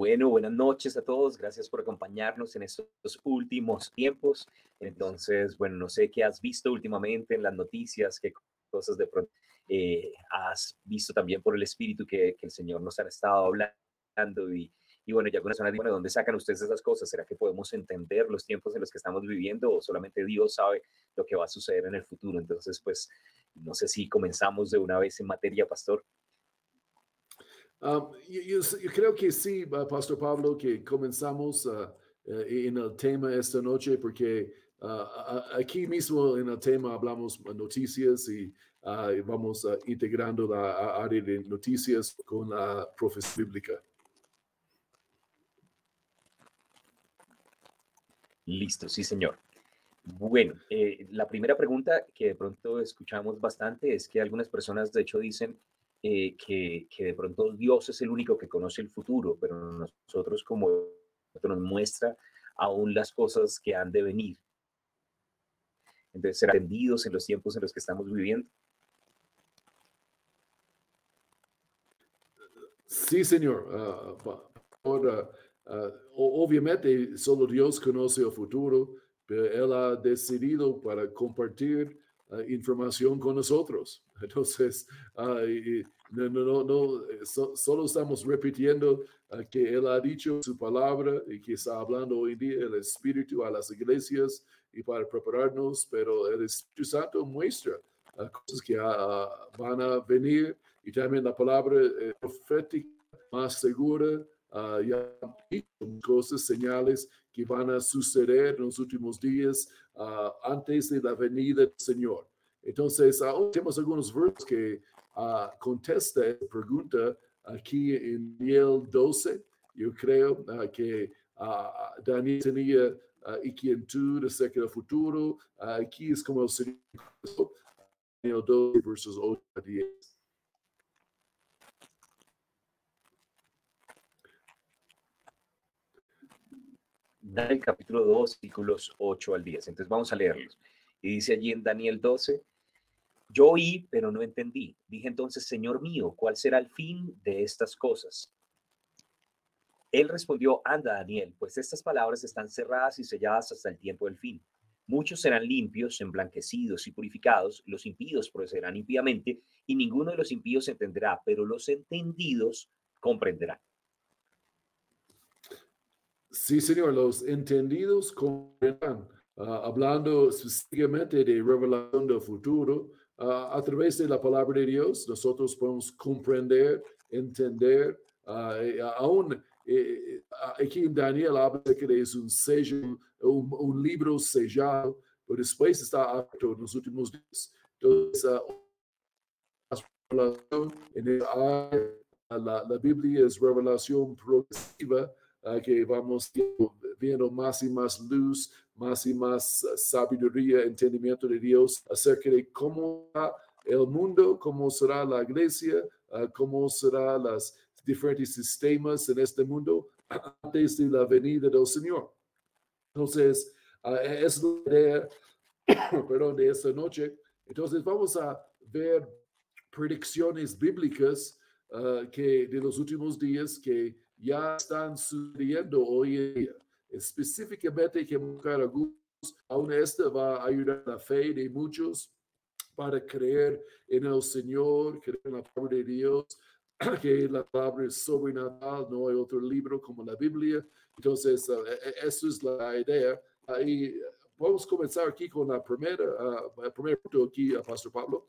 Bueno, buenas noches a todos. Gracias por acompañarnos en estos últimos tiempos. Entonces, bueno, no sé qué has visto últimamente en las noticias, qué cosas de pronto eh, has visto también por el Espíritu que, el Señor nos ha estado hablando y, y bueno, ya algunas personas ¿de dónde sacan ustedes esas cosas? ¿Será que podemos entender los tiempos en los que estamos viviendo o solamente Dios sabe lo que va a suceder en el futuro? Entonces, pues, no sé si comenzamos de una vez en materia, pastor. Um, yo, creo que sí, uh, Pastor Pablo, que comenzamos uh, uh, en el tema esta noche, porque aquí mismo en el tema hablamos noticias y vamos integrando la área de noticias con la profesión bíblica. Listo, sí, señor. Bueno, eh, la primera pregunta que de pronto escuchamos bastante es que algunas personas de hecho dicen, eh, que, de pronto Dios es el único que conoce el futuro, pero nosotros como nos muestra aún las cosas que han de venir. Entonces, ser atendidos en los tiempos en los que estamos viviendo. Sí, señor. Uh, ahora, uh, obviamente, solo Dios conoce el futuro, pero Él ha decidido para compartir uh, información con nosotros. Entonces, no, no, no, eh, solo estamos repitiendo ah, que Él ha dicho su palabra y que está hablando hoy en día el Espíritu a las iglesias y para prepararnos, pero el Espíritu Santo muestra uh, cosas que uh, van a venir y también la palabra eh, profética más segura. Uh, ya cosas, señales que van a suceder en los últimos días antes de la venida del Señor. Entonces, ahora tenemos algunos versos que uh, contesta esta pregunta aquí en Daniel 12. Yo creo uh, que uh, Daniel tenía inquietud acerca del futuro. aquí es como el Señor, Daniel 12, versos 8 a 10. Daniel capítulo 2, versículos 8 al 10. Entonces vamos a leerlos. Y dice allí en Daniel 12, yo oí, pero no entendí. Dije entonces, Señor mío, ¿cuál será el fin de estas cosas? Él respondió, anda, Daniel, pues estas palabras están cerradas y selladas hasta el tiempo del fin. Muchos serán limpios, emblanquecidos y purificados, los impíos procederán impíamente, y ninguno de los impíos entenderá, pero los entendidos comprenderán. Sí, Señor, los entendidos comprenderán. Ah, hablando específicamente de revelación del futuro, Ah, a través de la palabra de Dios, nosotros podemos comprender, entender, uh, aún eh, aquí en Daniel habla de que es un sello, un, libro sellado, pero después está abierto en los últimos días. Entonces, en la, la Biblia es revelación progresiva, que vamos viendo más y más luz, más y más eh, sabiduría, entendimiento de Dios acerca de cómo será el mundo, cómo será la iglesia, eh, cómo serán los diferentes sistemas en este mundo antes de la venida del Señor. Entonces, eh, es la idea, perdón, de esta noche. Entonces, vamos a ver predicciones bíblicas que de los últimos días que ya están sucediendo hoy en día específicamente que buscar algunos, aún esta va a ayudar a la fe de muchos para creer en el Señor, creer en la palabra de Dios, que la palabra es sobrenatural, no hay otro libro como la Biblia. Entonces, uh, eso es la idea. Ahí vamos a comenzar aquí con la primera, uh, el primer punto aquí, Pastor Pablo.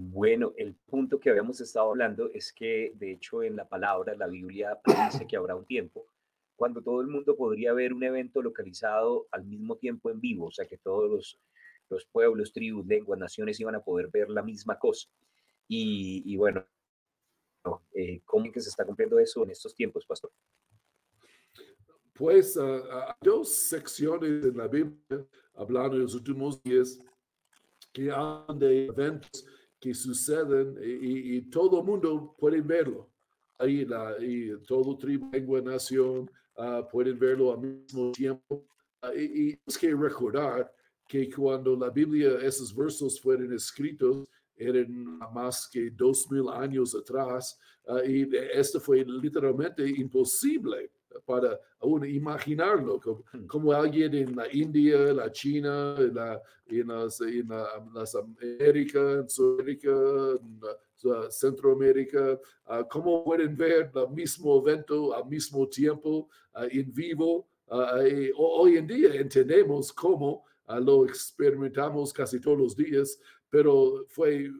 Bueno, el punto que habíamos estado hablando es que, de hecho, en la palabra, la Biblia dice que habrá un tiempo cuando todo el mundo podría ver un evento localizado al mismo tiempo en vivo, o sea, que todos los, los pueblos, tribus, lenguas, naciones iban a poder ver la misma cosa. Y, bueno, eh, ¿cómo es que se está cumpliendo eso en estos tiempos, pastor? Pues uh, dos secciones en la Biblia hablando de los últimos días que hablan de eventos que suceden y, todo el mundo puede verlo. Ahí la, y todo tribu, lengua, nación uh, pueden verlo al mismo tiempo. Uh, y, y es que recordar que cuando la Biblia, esos versos fueron escritos, eran más que dos mil años atrás ah, y esto fue literalmente imposible para aún imaginarlo, hmm. como, alguien en la India, la China, en, la, en, las, en las América, en Sudamérica, en Centroamérica, uh, cómo pueden ver el mismo evento al mismo tiempo en vivo. hoy en día entendemos cómo lo experimentamos casi todos los días, pero fue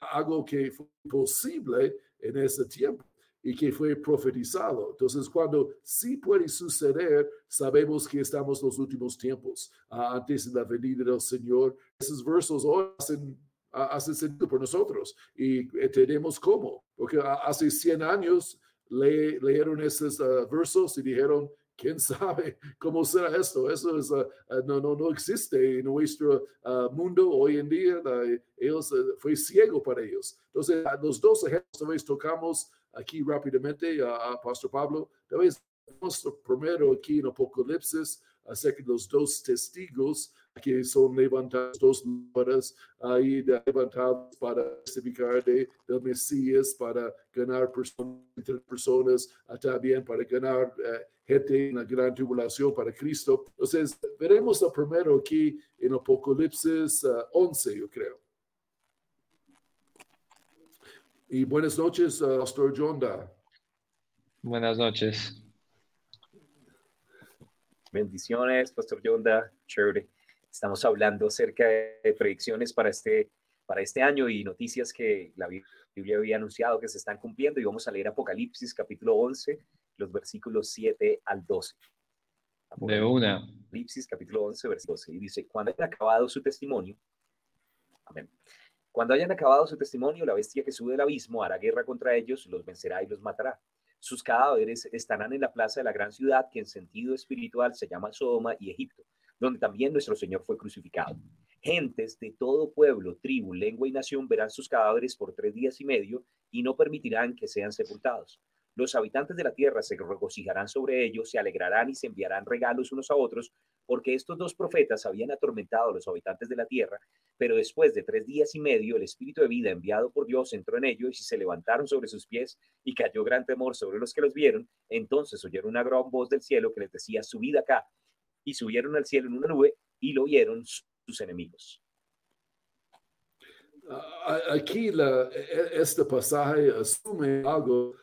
algo que fue posible en ese tiempo y que fue profetizado. Entonces, cuando sí puede suceder, sabemos que estamos en los últimos tiempos, ah, antes de la venida del Señor. Esos versos hoy hacen, ah, hacen sentido por nosotros y entendemos cómo, porque hace 100 años leyeron esos ah, versos y dijeron, ¿Quién sabe cómo será esto? Eso es, no, no, no existe en nuestro mundo hoy en día. ellos fue ciego para ellos. Entonces, los dos ejemplos tocamos aquí rápidamente a, Pastor Pablo. Tal primero aquí en Apocalipsis acerca de los dos testigos que son levantados, dos horas ahí levantados para testificar de, del Mesías, para ganar personas, personas, también para ganar eh, gente en la gran tribulación para Cristo. Entonces, veremos lo primero aquí en Apocalipsis 11, eh, yo creo. Y buenas noches, uh, Pastor Jonda. Buenas noches. Bendiciones, Pastor Jonda. Chévere. Estamos hablando acerca de predicciones para este, para este año y noticias que la Biblia había anunciado que se están cumpliendo. Y vamos a leer Apocalipsis capítulo 11, los versículos 7 al 12. de una. Apocalipsis capítulo 11, versículo 12. Y dice, cuando haya acabado su testimonio, amén cuando hayan acabado su testimonio, la bestia que sube del abismo hará guerra contra ellos, los vencerá y los matará. Sus cadáveres estarán en la plaza de la gran ciudad, que en sentido espiritual se llama Sodoma y Egipto, donde también nuestro Señor fue crucificado. Gentes de todo pueblo, tribu, lengua y nación verán sus cadáveres por tres días y medio y no permitirán que sean sepultados. Los habitantes de la tierra se regocijarán sobre ellos, se alegrarán y se enviarán regalos unos a otros, porque estos dos profetas habían atormentado a los habitantes de la tierra, pero después de tres días y medio el espíritu de vida enviado por Dios entró en ellos y se levantaron sobre sus pies y cayó gran temor sobre los que los vieron. Entonces oyeron una gran voz del cielo que les decía, subid acá. Y subieron al cielo en una nube y lo vieron sus enemigos. Aquí la, e, este pasaje asume algo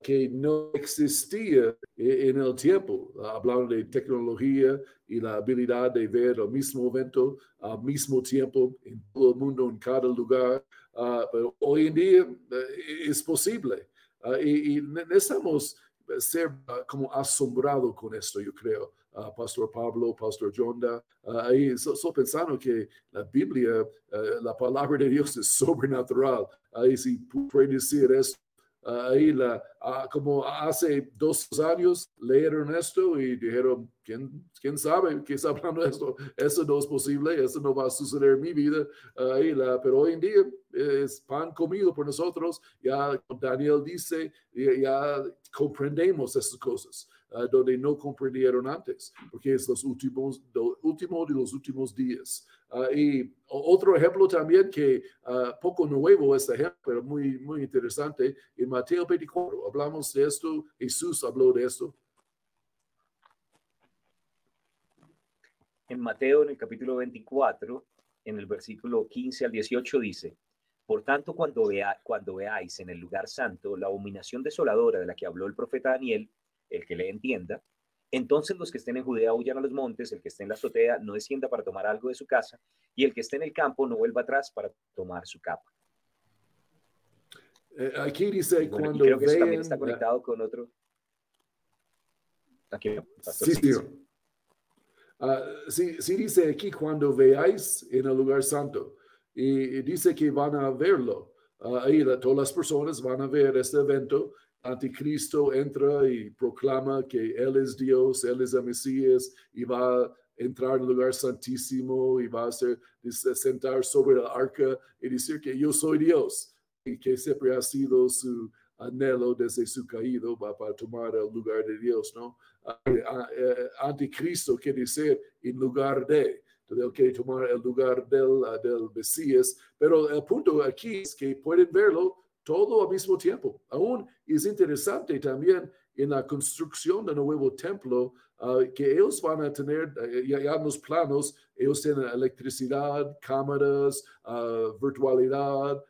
que no existía e, en el tiempo, hablando de tecnología y la habilidad de ver el mismo evento al mismo tiempo en todo el mundo, en cada lugar. Ah, pero hoy en día eh, es posible ah, y, necesitamos ser ah, como asombrado con esto, yo creo. Pastor Pablo, Pastor Jonda, ahí estoy pensando que la Biblia, eh, la palabra de Dios es sobrenatural. Ahí si puede decir esto ahí la, ah, como hace dos años leyeron esto y dijeron, ¿quién, quién sabe qué está hablando esto? Eso no es posible, eso no va a suceder en mi vida. ahí la, pero hoy en día es pan comido por nosotros. Ya Daniel dice, ya, ya comprendemos esas cosas. Ah, donde no comprendieron antes, porque es los últimos, lo último de los últimos días. Ah, y otro ejemplo también que uh, poco nuevo este ejemplo, pero muy, muy interesante, en Mateo 24, hablamos de esto, Jesús habló de esto. En Mateo, en el capítulo 24, en el versículo 15 al 18 dice, por tanto, cuando, vea, cuando veáis en el lugar santo la abominación desoladora de la que habló el profeta Daniel, el que le entienda. Entonces los que estén en Judea huyan a los montes, el que esté en la azotea no descienda para tomar algo de su casa, y el que esté en el campo no vuelva atrás para tomar su capa. Eh, aquí dice cuando creo que eso también está conectado con otro. Aquí, sí, sí. Ah, sí, sí, dice aquí cuando veáis en el lugar santo. Y, dice que van a verlo. Ah, ahí todas las personas van a ver este evento anticristo entra y proclama que Él es Dios, Él es el Mesías y va a entrar en el lugar santísimo y va a ser, sentar sobre la arca y decir que yo soy Dios y que siempre ha sido su anhelo desde su caído para tomar el lugar de Dios, ¿no? Ah, eh, anticristo quiere decir en lugar de. Entonces, que tomar el lugar del, del Mesías. Pero el punto aquí es que pueden verlo todo al mismo tiempo. Aún es interesante también en la construcción del nuevo templo, uh, que ellos van a tener, uh, ya, ya, en los planos, ellos tienen electricidad, cámaras, uh, virtualidad,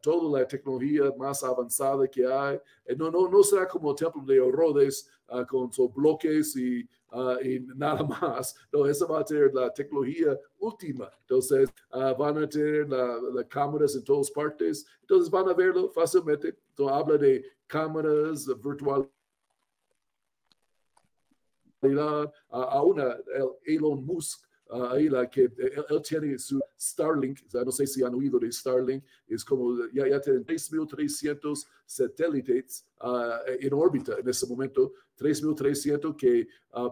toda la tecnología más avanzada que hay. Eh, no, no, no será como el templo de Herodes con sus bloques y, y, nada más. No, eso va a tener la tecnología última. Entonces, van a tener las cámaras en todas partes. Entonces, van a verlo fácilmente. Entonces, habla de cámaras virtuales a, una, Elon Musk, ahí la que él, tiene su Starlink, no sé si han oído de Starlink, es como ya, ya tienen 3.300 satélites en órbita en ese momento, 3.300 que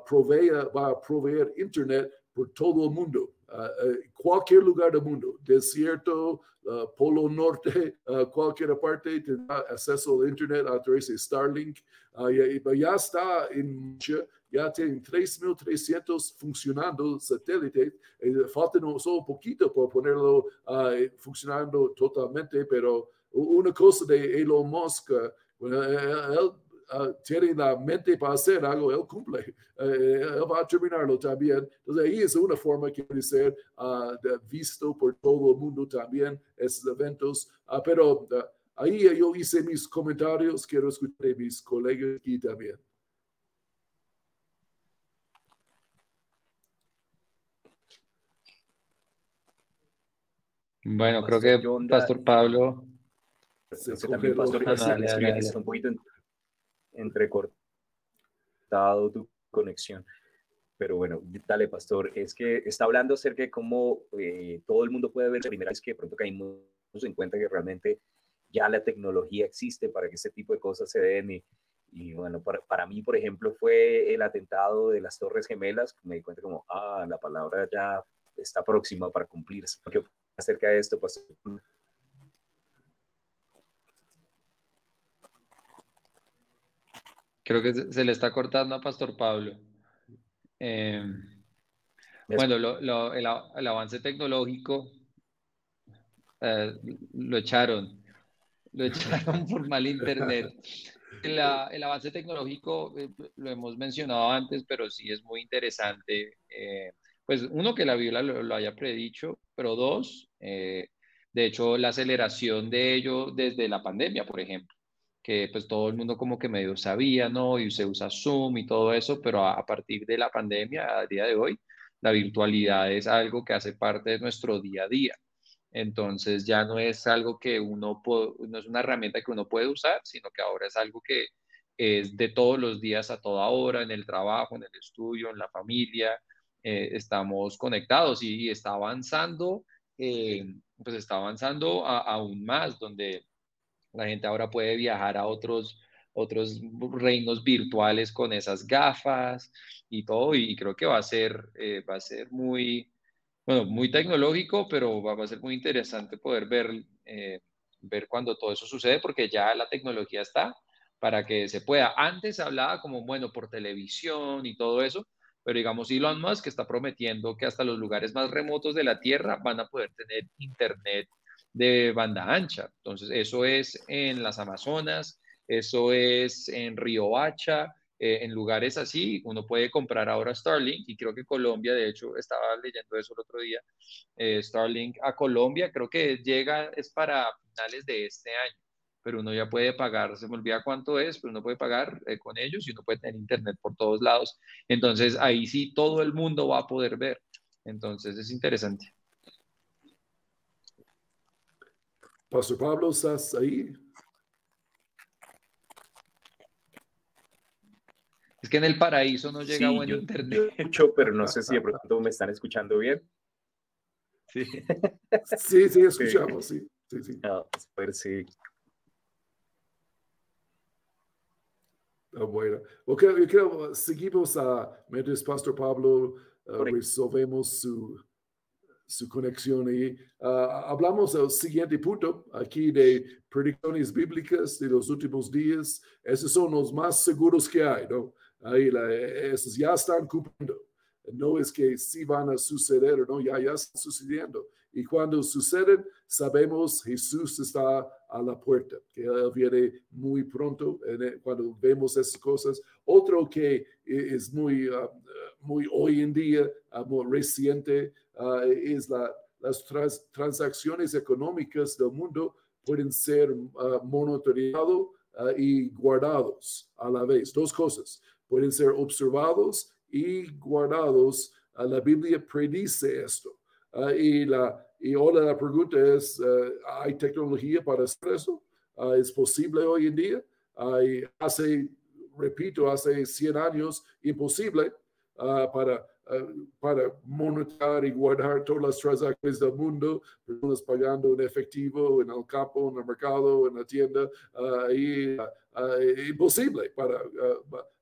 provea, va a proveer Internet por todo el mundo. Uh, cualquier lugar del mundo, desierto, uh, polo norte, cualquier parte, tendrá acceso al Internet a través de Starlink. Ya, ya, está en ya tienen 3.300 funcionando satélites. Eh, falta solo poquito para ponerlo funcionando totalmente, pero una cosa de Elon Musk, bueno, él uh, tiene la mente para hacer algo, él cumple. Uh, él va a terminarlo también. Entonces ahí es una forma que puede ser uh, visto por todo el mundo también, esos eventos. pero ahí yo hice mis comentarios, quiero escuchar a mis colegas aquí también. Bueno, creo que Pastor Pablo. también Pastor está un poquito entrecortado tu conexión. Pero bueno, dale, pastor. Es que está hablando acerca de cómo eh, todo el mundo puede ver la primera vez que de pronto caímos en cuenta que realmente ya la tecnología existe para que este tipo de cosas se den. Y, y bueno, para, para, mí, por ejemplo, fue el atentado de las Torres Gemelas. Me di cuenta como, ah, la palabra ya está próxima para cumplirse. ¿Qué acerca de esto, pastor? Creo que se le está cortando a Pastor Pablo. Eh, bueno, el, avance tecnológico eh, lo echaron, lo echaron por mal internet. El, avance tecnológico eh, lo hemos mencionado antes, pero sí es muy interesante. pues uno, que la Biblia lo, haya predicho, pero dos, de hecho, la aceleración de ello desde la pandemia, por ejemplo que pues todo el mundo como que medio sabía, ¿no? Y se usa Zoom y todo eso, pero a, partir de la pandemia, a día de hoy, la virtualidad es algo que hace parte de nuestro día a día. Entonces ya no es algo que uno, no es una herramienta que uno puede usar, sino que ahora es algo que es de todos los días a toda hora, en el trabajo, en el estudio, en la familia, eh, estamos conectados y, está avanzando, eh, pues está avanzando aún más, donde la gente ahora puede viajar a otros, otros reinos virtuales con esas gafas y todo, y creo que va a ser, eh, va a ser muy, bueno, muy tecnológico, pero va, a ser muy interesante poder ver, eh, ver cuando todo eso sucede, porque ya la tecnología está para que se pueda. Antes hablaba como, bueno, por televisión y todo eso, pero digamos Elon Musk está prometiendo que hasta los lugares más remotos de la Tierra van a poder tener internet de banda ancha. Entonces, eso es en las Amazonas, eso es en Río Hacha, eh, en lugares así, uno puede comprar ahora Starlink y creo que Colombia, de hecho, estaba leyendo eso el otro día, eh, Starlink a Colombia, creo que llega, es para finales de este año, pero uno ya puede pagar, se me olvida cuánto es, pero uno puede pagar eh, con ellos y uno puede tener internet por todos lados. Entonces, ahí sí todo el mundo va a poder ver. Entonces, es interesante. Pastor Pablo, ¿estás ahí? Es que en el paraíso no llega buen internet. Mucho, pero no sé si de pronto me están escuchando bien. Sí, sí, sí escuchamos, sí. sí, sí. Ah, pues, sí. Bueno, ok, yo creo, seguimos a, mientras Pastor Pablo uh, resolvemos su su conexión ahí. Ah, hablamos del siguiente punto aquí de predicciones bíblicas de los últimos días. Esos son los más seguros que hay, ¿no? Ahí esos ya están cumpliendo. no es que sí van a suceder no, ya, ya está sucediendo. Y cuando suceden, sabemos Jesús está a la puerta, que Él viene muy pronto cuando vemos esas cosas. Otro que es muy, uh, muy hoy en día, uh, muy reciente, uh, es la, las transacciones económicas del mundo pueden ser monitoreados y guardados a la vez. Dos cosas, pueden ser observados y guardados. la Biblia predice esto. y la, y ahora la pregunta es, eh, ¿hay tecnología para hacer eso? Ah, ¿Es posible hoy en día? hace, repito, hace 100 años, imposible ah, para, ah, para monitorear y guardar todas las transacciones del mundo, personas pagando en efectivo, en el campo, en el mercado, en la tienda, y, imposible para,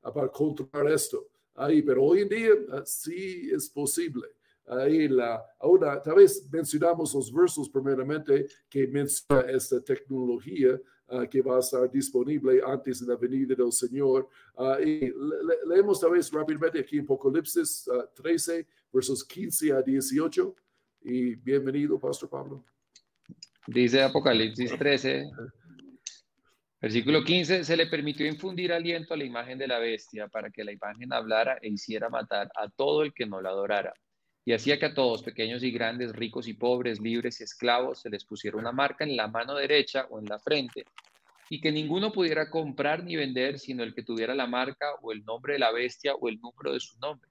para controlar esto. Ahí, pero hoy en día sí es posible ahí la, ahora tal vez mencionamos los versos primeramente que menciona esta tecnología ah, que va a estar disponible antes de la venida del Señor. Uh, y leemos tal vez rápidamente aquí en Apocalipsis 13, ah, versos 15 a 18. Y bienvenido, Pastor Pablo. Dice Apocalipsis 13, versículo 15, se le permitió infundir aliento a la imagen de la bestia para que la imagen hablara e hiciera matar a todo el que no la adorara y hacía que a todos, pequeños y grandes, ricos y pobres, libres y esclavos, se les pusiera una marca en la mano derecha o en la frente, y que ninguno pudiera comprar ni vender sino el que tuviera la marca o el nombre de la bestia o el número de su nombre.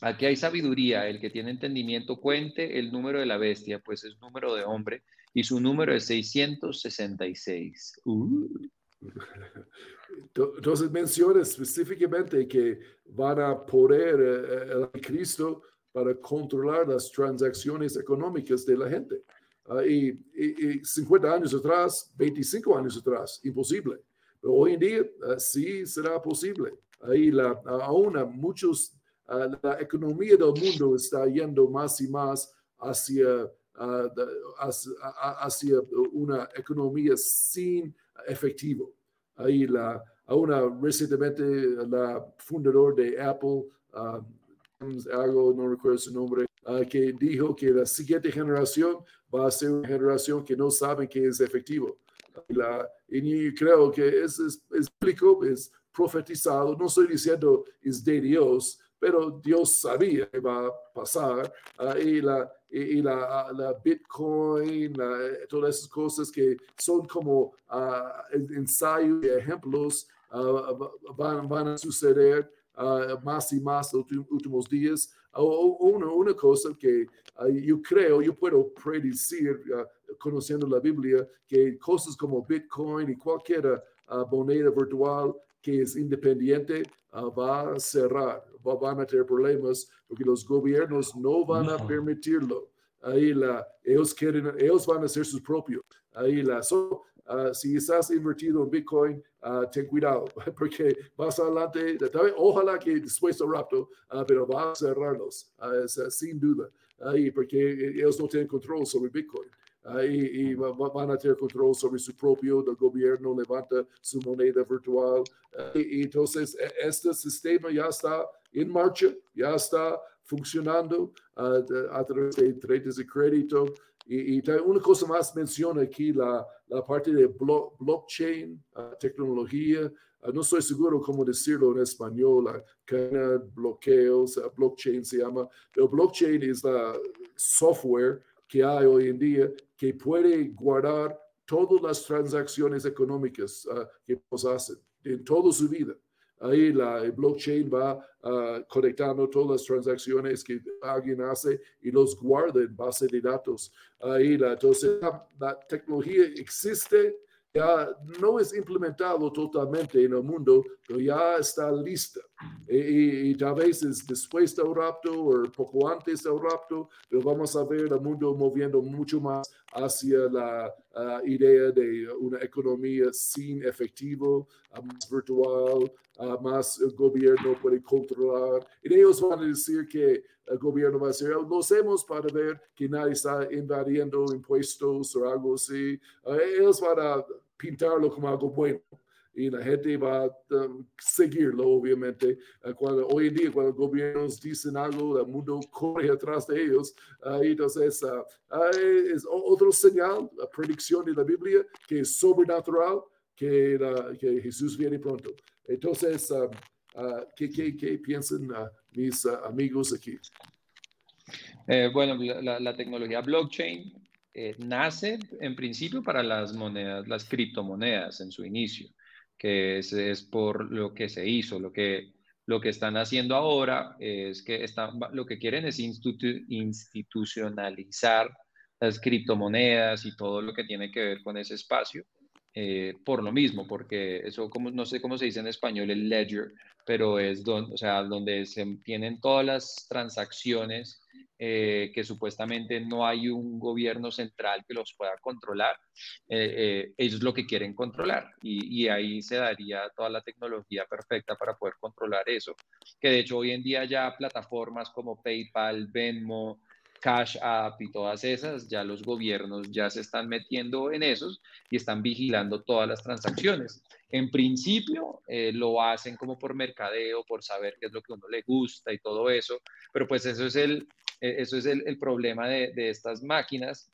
Aquí hay sabiduría, el que tiene entendimiento cuente el número de la bestia, pues es número de hombre, y su número es 666. Uh. Entonces menciona específicamente que van a poder eh, eh Cristo para controlar las transacciones económicas de la gente. Ah, y, 50 años atrás, 25 años atrás, imposible. Pero hoy en día ah, sí será posible. Ahí la, aún muchos, ah, la economía del mundo está yendo más y más hacia, hacia, una economía sin efectivo. Ahí la, aún recientemente la fundador de Apple, algo, no recuerdo su nombre, ah, que dijo que la siguiente generación va a ser una generación que no sabe que es efectivo. La, y creo que es, es, es es profetizado, no estoy diciendo es de Dios, pero Dios sabía que va a pasar. Ah, y la, y, la, la, Bitcoin, todas esas cosas que son como uh, ensayos y ejemplos van, van a suceder uh, más y más los últimos días. una, una cosa que uh, yo creo, yo puedo predecir, uh, conociendo la Biblia, que cosas como Bitcoin y cualquier moneda virtual que es independiente va a cerrar, va, van a tener problemas porque los gobiernos no van a permitirlo. Ahí la, ellos quieren, ellos van a hacer sus propios. Ahí la, Ah, si estás invertido en Bitcoin, uh, ten cuidado, porque vas adelante, ojalá que después de rapto, uh, pero va a cerrarlos, sin duda, ahí, porque ellos no tienen control sobre Bitcoin. y, y, van a tener control sobre su propio, el gobierno levanta su moneda virtual. y, entonces, e, este sistema ya está en marcha, ya está funcionando a través de redes de crédito. Y, una cosa más menciona aquí la, la parte de blockchain, ah, tecnología. Ah, no estoy seguro cómo decirlo en español, la cadena bloqueos, uh, blockchain se llama. Pero blockchain es la software que hay hoy en día que puede guardar todas las transacciones económicas que nos hacen en toda su vida. Ahí la blockchain va uh, conectando todas las transacciones que alguien hace y los guarda en base de datos. Ahí la, entonces la, tecnología existe, ya no es implementado totalmente en el mundo, pero ya está lista. Y, tal vez es después del rapto o poco antes del rapto, pero vamos a ver el mundo moviendo mucho más hacia la idea de una economía sin efectivo, más virtual, más el gobierno puede controlar. Y ellos van a decir que el gobierno va a decir, lo hacemos para ver que nadie está invadiendo impuestos o algo así. ellos van a pintarlo como algo bueno. Y la gente va a um, seguirlo, obviamente. Uh, cuando, hoy en día, cuando gobiernos dicen algo, el mundo corre atrás de ellos. Uh, entonces, uh, es otro señal, la predicción de la Biblia, que es sobrenatural, que, que Jesús viene pronto. Entonces, ¿qué, qué, qué, piensan mis amigos aquí? Eh, bueno, la, la, tecnología blockchain eh, nace en principio para las monedas, las criptomonedas en su inicio que es, es, por lo que se hizo, lo que, lo que están haciendo ahora es que están, lo que quieren es institucionalizar las criptomonedas y todo lo que tiene que ver con ese espacio. Eh, por lo mismo, porque eso, como, no sé cómo se dice en español, el ledger, pero es donde, o sea, donde se tienen todas las transacciones eh, que supuestamente no hay un gobierno central que los pueda controlar, eh, eh, ellos lo que quieren controlar y, y, ahí se daría toda la tecnología perfecta para poder controlar eso, que de hecho hoy en día ya plataformas como PayPal, Venmo, Cash App y todas esas, ya los gobiernos ya se están metiendo en esos y están vigilando todas las transacciones. En principio lo hacen como por mercadeo, por saber qué es lo que a uno le gusta y todo eso, pero pues eso es el, e-, eso es el, problema de, estas máquinas,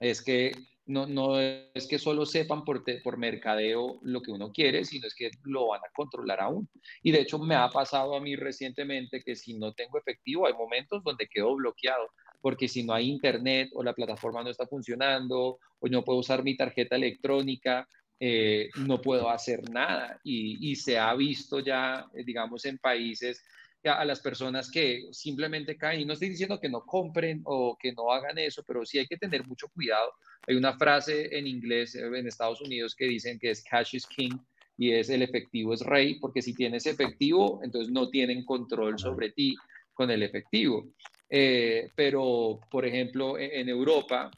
es que no, no, es que solo sepan por, por mercadeo lo que uno quiere, sino es que lo van a controlar aún. Y de hecho me ha pasado a mí recientemente que si no tengo efectivo, hay momentos donde quedo bloqueado, porque si no hay internet o la plataforma no está funcionando o no puedo usar mi tarjeta electrónica, eh, no puedo hacer nada. Y, y se ha visto ya, eh, digamos, en países a las personas que simplemente caen. Y no estoy diciendo que no compren o que no hagan eso, pero sí hay que tener mucho cuidado. Hay una frase en inglés eh, en Estados Unidos que dicen que es cash is king y es el efectivo es rey, porque si tienes efectivo, entonces no tienen control sobre ti con el efectivo. Eh, pero, por ejemplo, e-, en Europa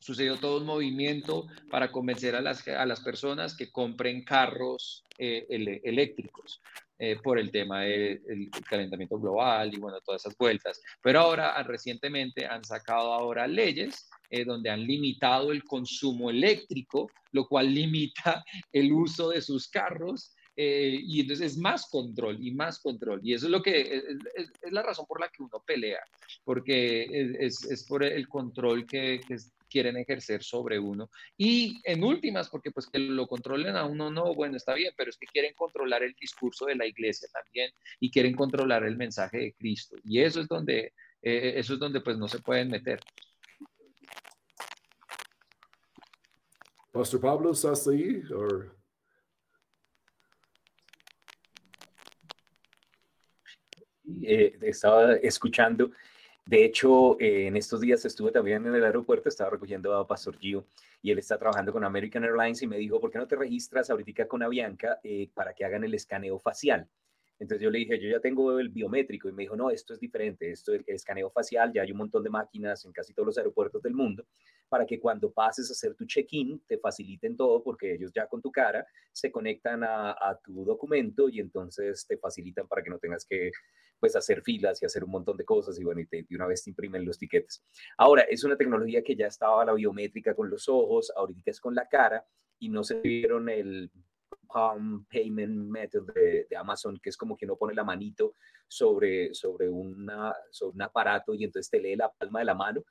sucedió todo un movimiento para convencer a las, a las personas que compren carros eh, eléctricos. Eh, por el tema del calentamiento global y bueno, todas esas vueltas. Pero ahora, ah, recientemente, han sacado ahora leyes eh, donde han limitado el consumo eléctrico, lo cual limita el uso de sus carros. Eh, y entonces es más control y más control. Y eso es lo que es, la razón por la que uno pelea, porque es, es por el control que, que, quieren ejercer sobre uno. Y en últimas, porque pues que lo controlen a uno, no, bueno, está bien, pero es que quieren controlar el discurso de la iglesia también y quieren controlar el mensaje de Cristo. Y eso es donde, eh, eso es donde pues no se pueden meter. Pastor Pablo, ¿estás ahí? Eh, estaba escuchando de hecho, eh, en estos días estuve también en el aeropuerto, estaba recogiendo a Pastor Gio y él está trabajando con American Airlines y me dijo, ¿por qué no te registras ahorita con Avianca eh, para que hagan el escaneo facial? Entonces yo le dije, yo ya tengo el biométrico y me dijo, no, esto es diferente, esto es el escaneo facial, ya hay un montón de máquinas en casi todos los aeropuertos del mundo para que cuando pases a hacer tu check-in te faciliten todo porque ellos ya con tu cara se conectan a, tu documento y entonces te facilitan para que no tengas que pues hacer filas y hacer un montón de cosas y bueno, y de una vez te imprimen los tiquetes. Ahora, es una tecnología que ya estaba la biométrica con los ojos, ahorita es con la cara y no se vieron el Palm Payment Method de, Amazon, que es como que uno pone la manito sobre, sobre, una, sobre un aparato y entonces te lee la palma de la mano.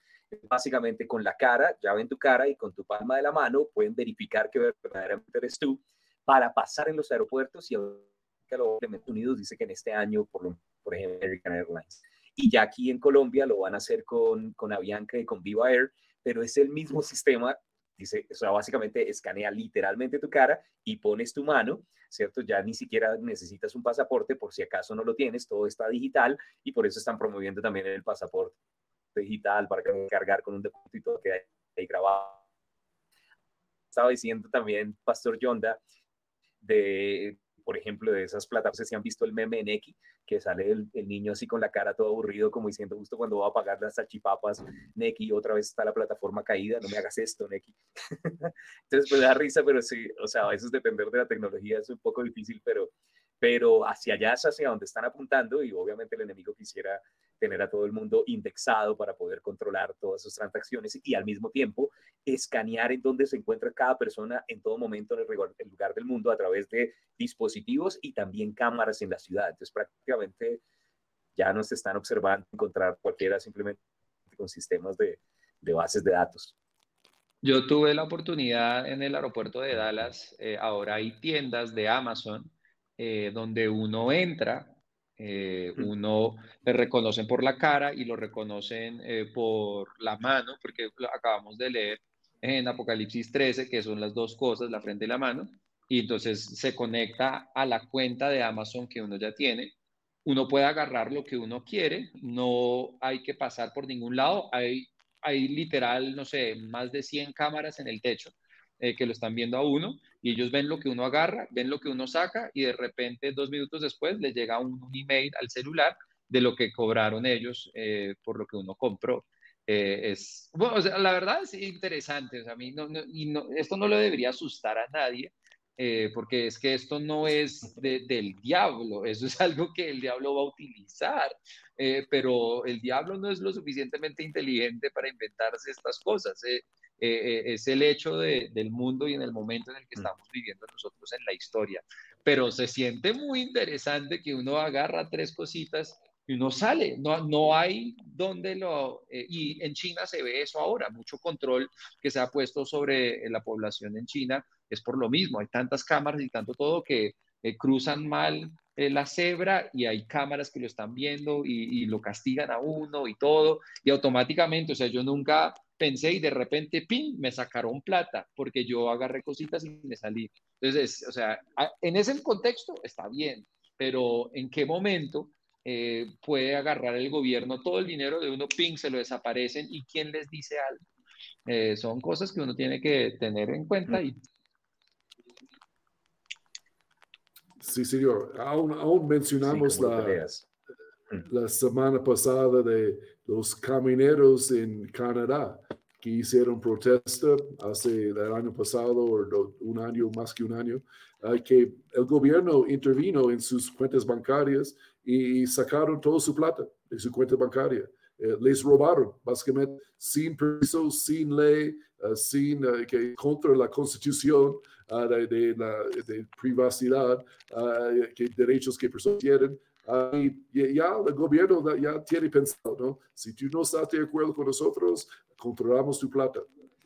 Básicamente con la cara, ya ven tu cara y con tu palma de la mano pueden verificar que verdaderamente eres tú para pasar en los aeropuertos y que los Estados Unidos dice que en este año, por, por ejemplo, American Airlines. Y ya aquí en Colombia lo van a hacer con, con Avianca y con Viva Air, pero es el mismo sistema dice, o sea, básicamente escanea literalmente tu cara y pones tu mano, ¿cierto? Ya ni siquiera necesitas un pasaporte por si acaso no lo tienes, todo está digital y por eso están promoviendo también el pasaporte digital para cargar con un depósito que hay ahí grabado. Estaba diciendo también Pastor Yonda de por ejemplo, de esas plataformas, si han visto el meme en X, que sale el, niño así con la cara todo aburrido, como diciendo justo cuando va a pagar las salchipapas, Neki, otra vez está la plataforma caída, no me hagas esto, Neki. Entonces, pues da risa, pero sí, o sea, a veces depender de la tecnología es un poco difícil, pero, pero hacia allá es hacia donde están apuntando y obviamente el enemigo quisiera tener a todo el mundo indexado para poder controlar todas sus transacciones y al mismo tiempo escanear en dónde se encuentra cada persona en todo momento en el lugar del mundo a través de dispositivos y también cámaras en la ciudad. Entonces prácticamente ya nos están observando encontrar cualquiera simplemente con sistemas de, bases de datos. Yo tuve la oportunidad en el aeropuerto de Dallas, eh, ahora hay tiendas de Amazon eh, donde uno entra, eh, uno le reconocen por la cara y lo reconocen eh, por la mano, porque acabamos de leer en Apocalipsis 13 que son las dos cosas, la frente y la mano, y entonces se conecta a la cuenta de Amazon que uno ya tiene. Uno puede agarrar lo que uno quiere, no hay que pasar por ningún lado, hay, hay literal, no sé, más de 100 cámaras en el techo eh, que lo están viendo a uno y ellos ven lo que uno agarra, ven lo que uno saca y de repente dos minutos después les llega un, email al celular de lo que cobraron ellos eh, por lo que uno compró. Eh, es, bueno, o sea, la verdad es interesante, o sea, a mí no, y no, esto no le debería asustar a nadie, porque es que esto no es del diablo, eso es algo que el diablo va a utilizar, pero el diablo no es lo suficientemente inteligente para inventarse estas cosas. Eh, eh, es el hecho del mundo y en el momento en el que mm. estamos viviendo nosotros en la historia. Pero se siente muy interesante que uno agarra tres cositas y uno sale, no, no hay donde lo... Eh, y en China se ve eso ahora, mucho control que se ha puesto sobre la población en China es por lo mismo, hay tantas cámaras y tanto todo que cruzan mal la cebra y hay cámaras que lo están viendo y, y, lo castigan a uno y todo, y automáticamente, o sea, yo nunca pensé y de repente, ¡pim!, me sacaron plata porque yo agarré cositas y me salí. Entonces, o sea, en ese contexto está bien, pero ¿en qué momento eh, puede agarrar el gobierno todo el dinero de uno, ¡ping!, se lo desaparecen y quién les dice algo? Eh, son cosas que uno tiene que tener en cuenta y Sí, señor. Aún, aún mencionamos la, la semana pasada de los camineros en Canadá que hicieron protesta hace el año pasado o un año, más que un año, uh, que el gobierno intervino en sus cuentas bancarias y sacaron toda su plata de su cuenta bancaria. Eh, les robaron, básicamente, sin permiso, sin ley, uh, sin que contra la constitución de, de, la, de privacidad, que derechos que personas tienen, ya el gobierno ya tiene pensado, ¿no? Si tú no estás de acuerdo con nosotros, controlamos tu plata.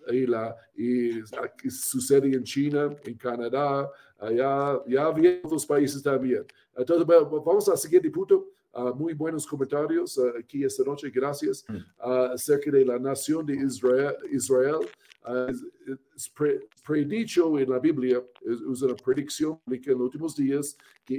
Y, la, y sucede en China, en Canadá, allá, ya había otros países también. Entonces, vamos al siguiente punto. Uh, muy buenos comentarios uh, aquí esta noche, gracias, uh, acerca de la nación de Israel. Israel es, predicho en la Biblia, es, una predicción de que en los últimos días que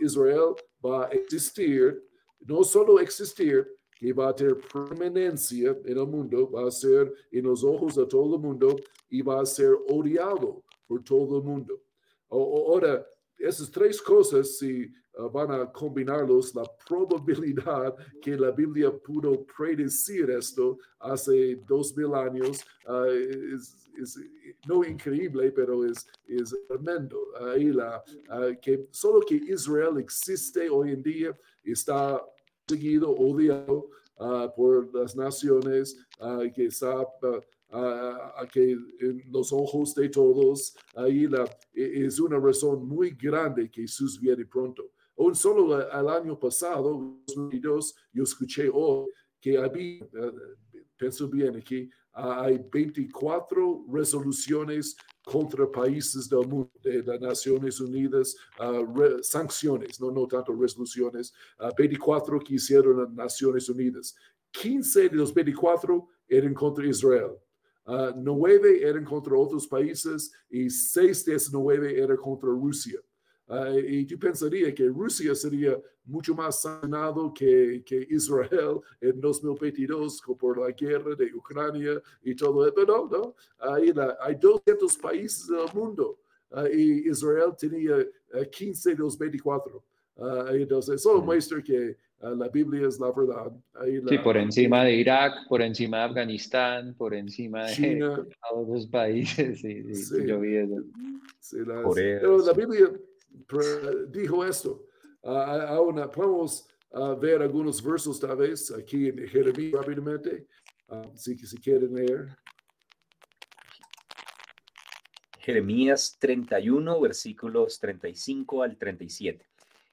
Israel va a existir, no solo existir, que va a tener permanencia en el mundo, va a ser en los ojos de todo el mundo y va a ser odiado por todo el mundo. Ahora, esas tres cosas, si van a combinarlos, la probabilidad que la Biblia pudo predecir esto hace dos mil años uh, es, no increíble, pero es, tremendo. Ahí la, uh, que solo que Israel existe hoy en día está seguido, odiado por las naciones, que está a, que en los ojos de todos, ahí la, e, es una razón muy grande que Jesús viene pronto. O solo el año pasado, 2002, yo escuché hoy que había, eh, pienso bien aquí, hay 24 resoluciones contra países del mundo, de las Naciones Unidas, ah, sanciones, no, no tanto resoluciones, 24 que hicieron las Naciones Unidas. 15 de los 24 eran contra Israel. Uh, nueve eran contra otros países y seis de esos nueve eran contra Rusia. Uh, y yo pensaría que Rusia sería mucho más sanado que, que, Israel en 2022 por la guerra de Ucrania y todo eso. Pero no, no. Hay, hay 200 países del mundo uh, y Israel tenía 15 de los 24. entonces, eso muestra que Ah, la Biblia es la verdad. Sí, por encima de Irak, por encima de Afganistán, por encima de todos los países. Sí, sí, yo vi eso. la, pero la Biblia, dijo esto. ahora podemos ver algunos versos tal vez aquí en Jeremías rápidamente, si, si quieren leer. Jeremías 31, versículos 35 al 37.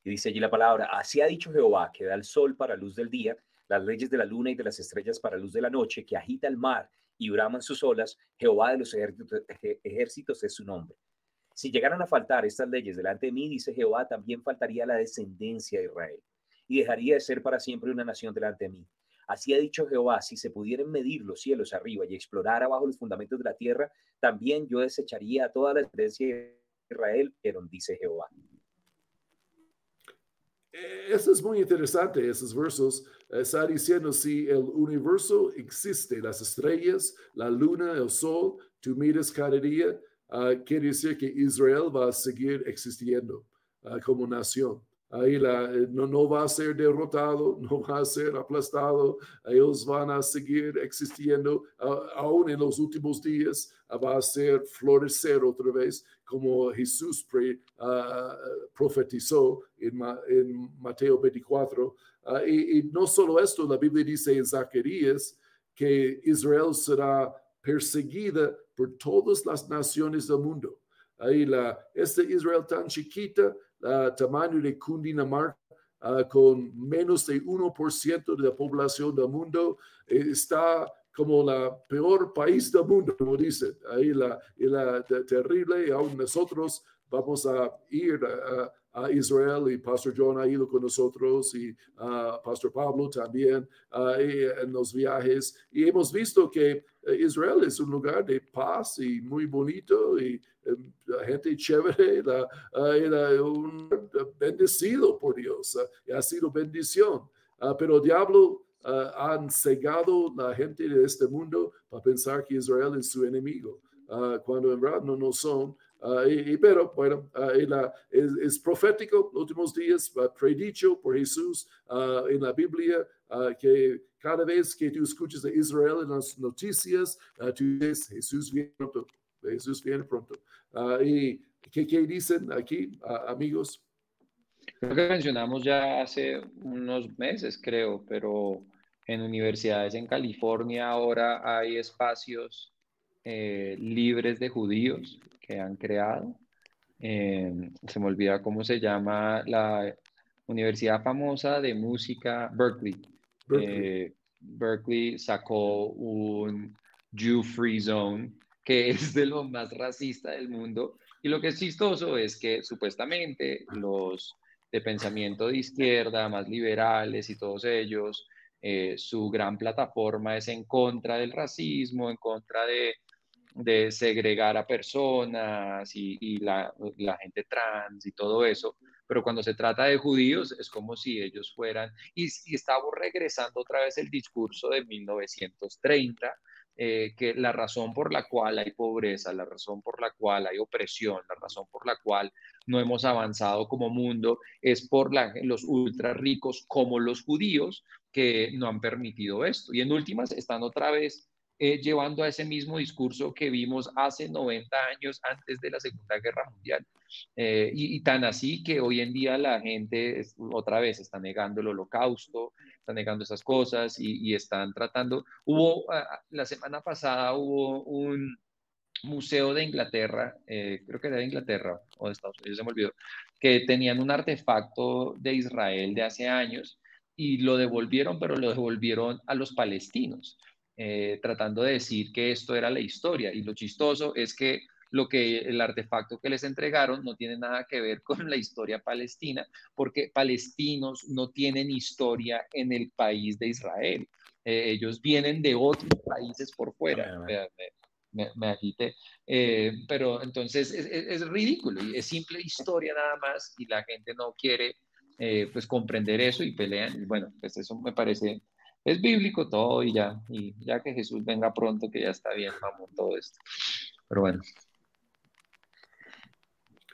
Y dice allí la palabra, así ha dicho Jehová, que da el sol para luz del día, las leyes de la luna y de las estrellas para luz de la noche, que agita el mar y braman sus olas, Jehová de los ejércitos es su nombre. Si llegaran a faltar estas leyes delante de mí, dice Jehová, también faltaría la descendencia de Israel, y dejaría de ser para siempre una nación delante de mí. Así ha dicho Jehová, si se pudieran medir los cielos arriba y explorar abajo los fundamentos de la tierra, también yo desecharía a toda la descendencia de Israel, pero dice Jehová. Eso es muy interesante, esos versos. Está diciendo si el universo existe, las estrellas, la luna, el sol, tú miras cada día, uh, quiere decir que Israel va a seguir existiendo uh, como nación. Ahí la, eh, no, no, va a ser derrotado, no va a ser aplastado, ellos van a seguir existiendo, uh, aún en los últimos días va a ser florecer otra vez, como Jesús pre, profetizó en, en, Mateo 24. y, y no solo esto, la Biblia dice en Zacarías que Israel será perseguida por todas las naciones del mundo. Ahí la, este Israel tan chiquita, uh, tamaño de Cundinamarca, uh, con menos de 1% de la población del mundo, eh, está como la peor país del mundo, como dicen. Ahí la, y la terrible, y aún nosotros vamos a ir a, a Israel y Pastor John ha ido con nosotros y uh, Pastor Pablo también uh, en los viajes y hemos visto que Israel es un lugar de paz y muy bonito y um, la gente chévere, la, uh, era un bendecido por Dios, y ha sido bendición, pero el diablo han cegado la gente de este mundo para pensar que Israel es su enemigo, cuando en verdad no, no son. Uh, y, pero bueno, uh, la, es, es, profético, los últimos días, uh, predicho por Jesús en la Biblia, que cada vez que tú escuchas de Israel en las noticias, tú dices, Jesús viene pronto, Jesús viene pronto. ¿Y qué, qué, dicen aquí, amigos? Creo que mencionamos ya hace unos meses, creo, pero en universidades en California ahora hay espacios eh, libres de judíos que han creado. Eh, se me olvida cómo se llama la universidad famosa de música Berkeley. Berkeley, eh, sacó un Jew Free Zone que es de lo más racista del mundo. Y lo que es chistoso es que supuestamente los de pensamiento de izquierda, más liberales y todos ellos, eh, su gran plataforma es en contra del racismo, en contra de de segregar a personas y, la, gente trans y todo eso, pero cuando se trata de judíos es como si ellos fueran, y, estamos regresando otra vez el discurso de 1930, eh, que la razón por la cual hay pobreza, la razón por la cual hay opresión, la razón por la cual no hemos avanzado como mundo es por los ultra ricos como los judíos que no han permitido esto. Y en últimas están otra vez eh, llevando a ese mismo discurso que vimos hace 90 años antes de la Segunda Guerra Mundial. Eh, y, tan así que hoy en día la gente otra vez está negando el holocausto, está negando esas cosas y, están tratando. Hubo, la semana pasada hubo un museo de Inglaterra, eh, creo que era de Inglaterra o de Estados Unidos, se me olvidó, que tenían un artefacto de Israel de hace años y lo devolvieron, pero lo devolvieron a los palestinos. Eh, tratando de decir que esto era la historia. Y lo chistoso es que lo que el artefacto que les entregaron no tiene nada que ver con la historia palestina, porque palestinos no tienen historia en el país de Israel. Eh, ellos vienen de otros países por fuera. Me, me, agité. Eh, pero entonces es, es, ridículo y es simple historia nada más y la gente no quiere pues comprender eso y pelean. Y bueno, pues eso me parece es bíblico todo y ya, y ya que Jesús venga pronto, que ya está bien, vamos, todo esto. Pero bueno.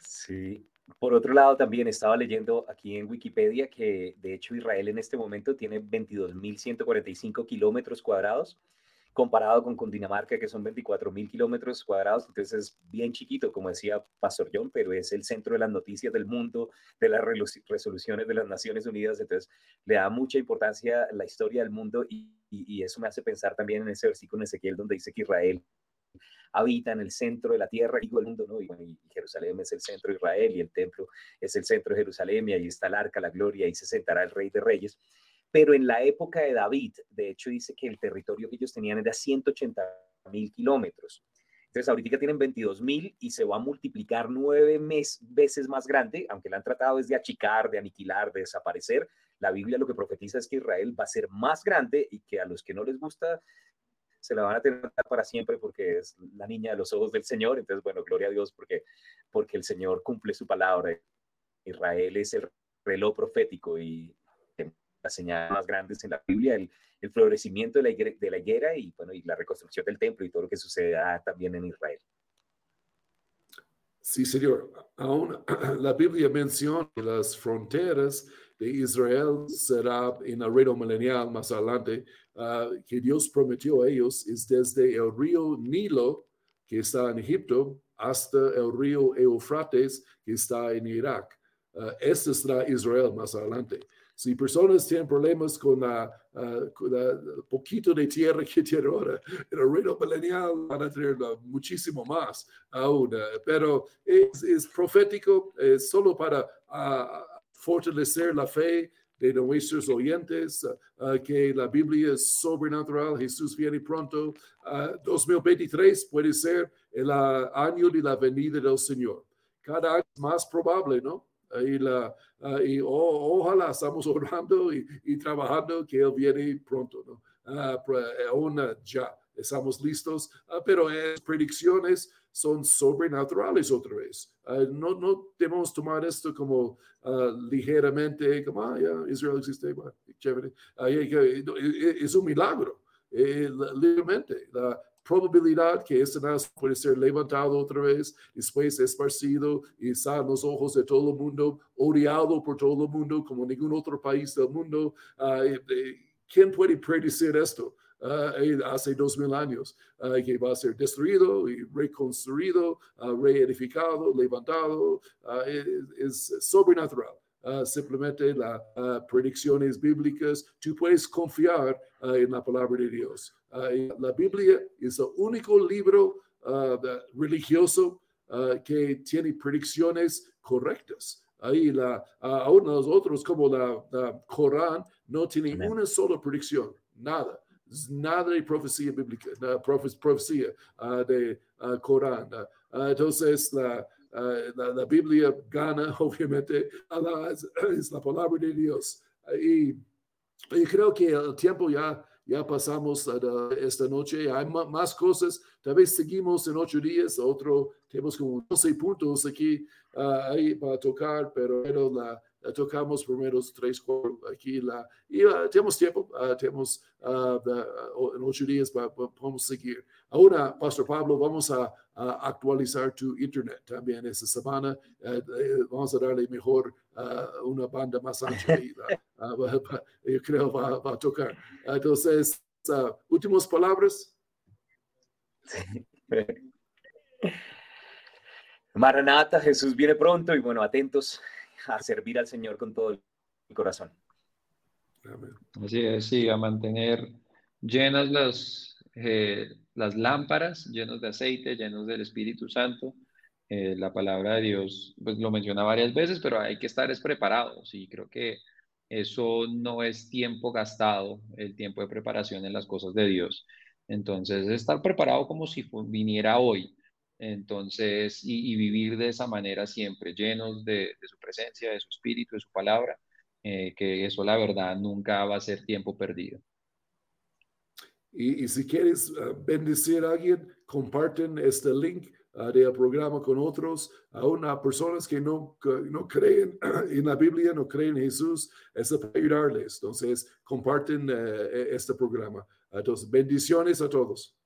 Sí. Por otro lado, también estaba leyendo aquí en Wikipedia que de hecho Israel en este momento tiene 22.145 kilómetros cuadrados comparado con Cundinamarca, que son 24 mil kilómetros cuadrados, entonces es bien chiquito, como decía Pastor John, pero es el centro de las noticias del mundo, de las resoluciones de las Naciones Unidas, entonces le da mucha importancia la historia del mundo y, eso me hace pensar también en ese versículo en Ezequiel donde dice que Israel habita en el centro de la tierra y el mundo, ¿no? Y, y, Jerusalén es el centro de Israel y el templo es el centro de Jerusalén y ahí está el arca, la gloria, y se sentará el rey de reyes. Pero en la época de David, de hecho, dice que el territorio que ellos tenían era 180 mil kilómetros. Entonces, ahorita tienen 22 mil y se va a multiplicar nueve veces más grande, aunque la han tratado desde achicar, de aniquilar, de desaparecer. La Biblia lo que profetiza es que Israel va a ser más grande y que a los que no les gusta se la van a tener para siempre porque es la niña de los ojos del Señor. Entonces, bueno, gloria a Dios porque, porque el Señor cumple su palabra. Israel es el reloj profético y las señales más grandes en la Biblia, el, el florecimiento de la, higuera, de la, higuera, y, bueno, y la reconstrucción del templo y todo lo que sucede también en Israel. Sí, señor. Aún la Biblia menciona que las fronteras de Israel será en el reino milenial más adelante, uh, que Dios prometió a ellos es desde el río Nilo, que está en Egipto, hasta el río Eufrates, que está en Irak. Uh, este será Israel más adelante. Si personas tienen problemas con la, uh, poquito de tierra que tienen ahora, en el reino milenial van a tener muchísimo más aún. pero es, es profético, solo para fortalecer la fe de nuestros oyentes, que la Biblia es sobrenatural, Jesús viene pronto. 2023 puede ser el año de la venida del Señor. Cada año es más probable, ¿no? Y, la, uh, y ojalá estamos orando y, y, trabajando que Él viene pronto, ¿no? Uh, aún ya estamos listos, uh, pero las predicciones son sobrenaturales otra vez. no, no debemos tomar esto como ligeramente, como, ah, ya, Israel existe, bueno, chévere. es un milagro, eh, literalmente. Probabilidad que esta nación puede ser levantado otra vez, después esparcido y estar en los ojos de todo el mundo, odiado por todo el mundo como ningún otro país del mundo. Uh, ¿Quién puede predecir esto? Uh, hace dos mil años, uh, que va a ser destruido y reconstruido, reedificado, levantado, es, es sobrenatural. Uh, simplemente las uh, predicciones bíblicas, tú puedes confiar uh, en la palabra de Dios. la Biblia es el único libro religioso que tiene predicciones correctas. Ahí la, aún los otros como la, la Corán no tiene una sola predicción, nada nada de profecía bíblica, profecía de Corán. entonces, la, Uh, la, la, Biblia gana, obviamente, es la palabra de Dios. Y, y, creo que el tiempo ya, ya pasamos uh, esta noche. Hay más cosas. Tal vez seguimos en ocho días. Otro, tenemos como 12 puntos aquí uh, ahí para tocar, pero, la, la tocamos primeros tres, cuatro aquí. La, y tenemos tiempo. tenemos en ocho días para, podemos seguir. Ahora, Pastor Pablo, vamos a actualizar tu internet también esta semana. Eh, eh, vamos a darle mejor uh, una banda más ancha. y, yo creo va, va a tocar. Entonces, últimas palabras. Maranata, Jesús viene pronto y bueno, atentos a servir al Señor con todo el corazón. Así es, sí, a mantener llenas las, eh, las lámparas llenos de aceite, llenos del Espíritu Santo. Eh, la palabra de Dios, pues lo menciona varias veces, pero hay que estar es preparados y creo que eso no es tiempo gastado, el tiempo de preparación en las cosas de Dios. Entonces, estar preparado como si viniera hoy. Entonces, y, vivir de esa manera siempre, llenos de, su presencia, de su espíritu, de su palabra, eh, que eso la verdad nunca va a ser tiempo perdido. Y, si quieres uh, bendecir a alguien, comparten este link uh, del programa con otros, a una personas que no, no creen en la Biblia, no creen en Jesús, es para ayudarles. Entonces, comparten uh, este programa. Entonces, bendiciones a todos.